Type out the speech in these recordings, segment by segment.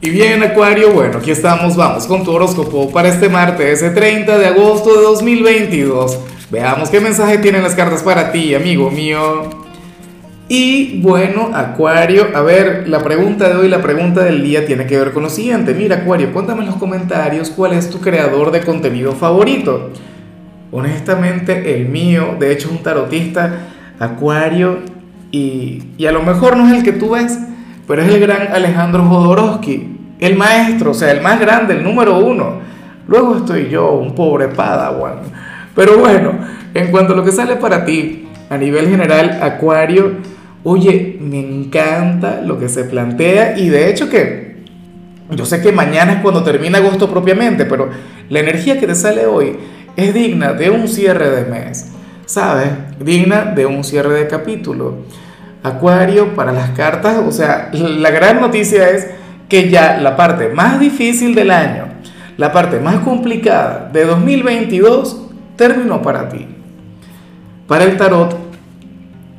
Y bien, Acuario, bueno, aquí estamos, vamos con tu horóscopo para este martes, ese 30 de agosto de 2022. Veamos qué mensaje tienen las cartas para ti, amigo mío. Y bueno, Acuario, a ver, la pregunta de hoy, la pregunta del día tiene que ver con lo siguiente. Mira, Acuario, cuéntame en los comentarios cuál es tu creador de contenido favorito. Honestamente, el mío, de hecho, es un tarotista, Acuario, y, y a lo mejor no es el que tú ves pero es el gran Alejandro Jodorowsky, el maestro, o sea, el más grande, el número uno. Luego estoy yo, un pobre padawan. Pero bueno, en cuanto a lo que sale para ti, a nivel general, Acuario, oye, me encanta lo que se plantea y de hecho que yo sé que mañana es cuando termina agosto propiamente, pero la energía que te sale hoy es digna de un cierre de mes, ¿sabes? Digna de un cierre de capítulo. Acuario para las cartas, o sea, la gran noticia es que ya la parte más difícil del año, la parte más complicada de 2022 terminó para ti. Para el tarot,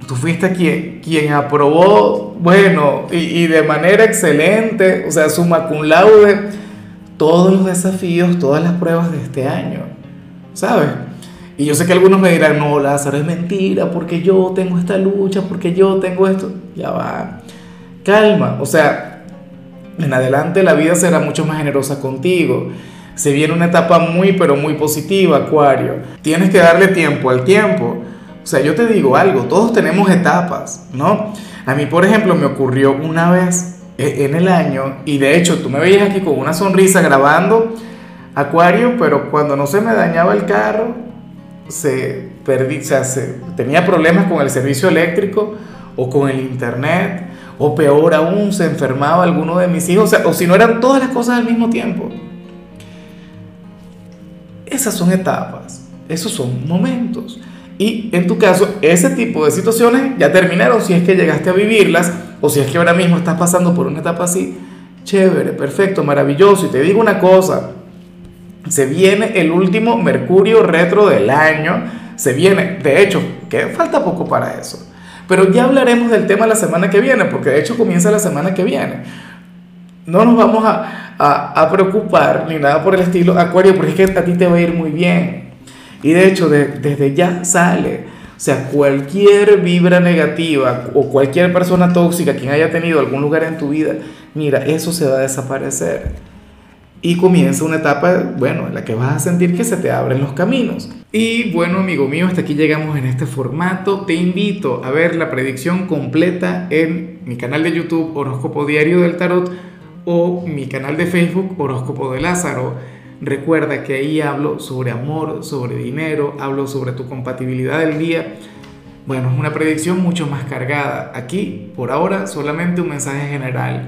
tú fuiste quien, quien aprobó, bueno, y, y de manera excelente, o sea, suma cum laude, todos los desafíos, todas las pruebas de este año, ¿sabes? Y yo sé que algunos me dirán, no, Lázaro, es mentira, porque yo tengo esta lucha, porque yo tengo esto. Ya va. Calma. O sea, en adelante la vida será mucho más generosa contigo. Se viene una etapa muy, pero muy positiva, Acuario. Tienes que darle tiempo al tiempo. O sea, yo te digo algo, todos tenemos etapas, ¿no? A mí, por ejemplo, me ocurrió una vez e, en el año, y de hecho tú me veías aquí con una sonrisa grabando, Acuario, pero cuando no se me dañaba el carro, se perdí, o sea, se, tenía problemas con el servicio eléctrico o con el internet, o peor aún, se enfermaba alguno de mis hijos, o, o si no eran todas las cosas al mismo tiempo. Esas son etapas, esos son momentos. Y en tu caso, ese tipo de situaciones ya terminaron si es que llegaste a vivirlas o si es que ahora mismo estás pasando por una etapa así. Chévere, perfecto, maravilloso. Y te digo una cosa, se viene el último Mercurio retro del año. Se viene, de hecho, que falta poco para eso. Pero ya hablaremos del tema la semana que viene, porque de hecho comienza la semana que viene. No nos vamos a, a, preocupar ni nada por el estilo, Acuario, porque es que a ti te va a ir muy bien. Y de hecho, desde ya sale. O sea, cualquier vibra negativa o cualquier persona tóxica, quien haya tenido algún lugar en tu vida, mira, eso se va a desaparecer y comienza una etapa, bueno, en la que vas a sentir que se te abren los caminos. Y bueno, amigo mío, hasta aquí llegamos en este formato. Te invito a ver la predicción completa en mi canal de YouTube Horóscopo Diario del Tarot o mi canal de Facebook Horóscopo de Lázaro. Recuerda que ahí hablo sobre amor, sobre dinero, hablo sobre tu compatibilidad del día. Bueno, es una predicción mucho más cargada. Aquí, por ahora, solamente un mensaje general